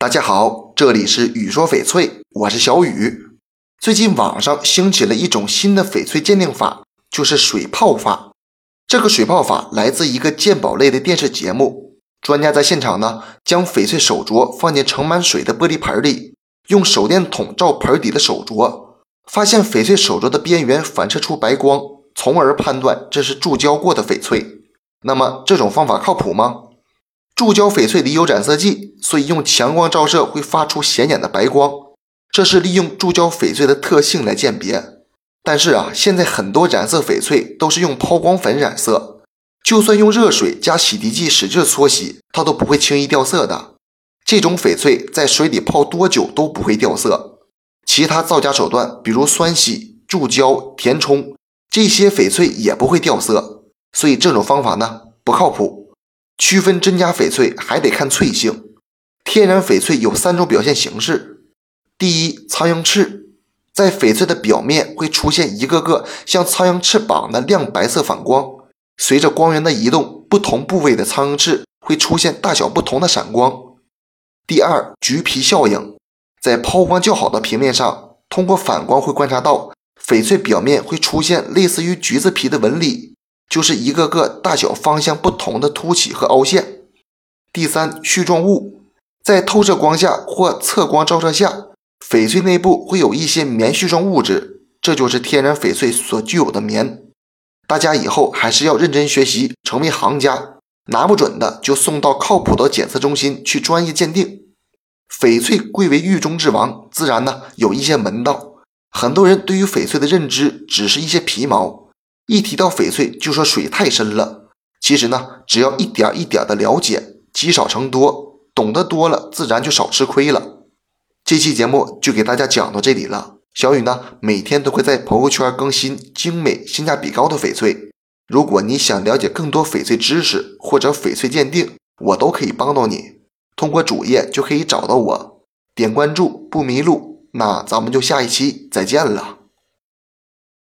大家好，这里是雨说翡翠，我是小雨。最近网上兴起了一种新的翡翠鉴定法，就是水泡法。这个水泡法来自一个鉴宝类的电视节目，专家在现场呢，将翡翠手镯放进盛满水的玻璃盆里，用手电筒照盆底的手镯，发现翡翠手镯的边缘反射出白光，从而判断这是注胶过的翡翠。那么这种方法靠谱吗？注胶翡翠里有染色剂，所以用强光照射会发出显眼的白光，这是利用注胶翡翠的特性来鉴别。但是啊，现在很多染色翡翠都是用抛光粉染色，就算用热水加洗涤剂使劲搓洗，它都不会轻易掉色的。这种翡翠在水里泡多久都不会掉色。其他造假手段，比如酸洗、注胶、填充，这些翡翠也不会掉色，所以这种方法呢不靠谱。区分真假翡翠还得看翠性。天然翡翠有三种表现形式：第一，苍蝇翅，在翡翠的表面会出现一个个像苍蝇翅膀的亮白色反光，随着光源的移动，不同部位的苍蝇翅会出现大小不同的闪光。第二，橘皮效应，在抛光较好的平面上，通过反光会观察到翡翠表面会出现类似于橘子皮的纹理。就是一个个大小方向不同的凸起和凹陷。第三，絮状物，在透射光下或侧光照射下，翡翠内部会有一些棉絮状物质，这就是天然翡翠所具有的棉。大家以后还是要认真学习，成为行家。拿不准的就送到靠谱的检测中心去专业鉴定。翡翠贵为玉中之王，自然呢有一些门道。很多人对于翡翠的认知只是一些皮毛。一提到翡翠，就说水太深了。其实呢，只要一点一点的了解，积少成多，懂得多了，自然就少吃亏了。这期节目就给大家讲到这里了。小雨呢，每天都会在朋友圈更新精美、性价比高的翡翠。如果你想了解更多翡翠知识或者翡翠鉴定，我都可以帮到你。通过主页就可以找到我，点关注不迷路。那咱们就下一期再见了。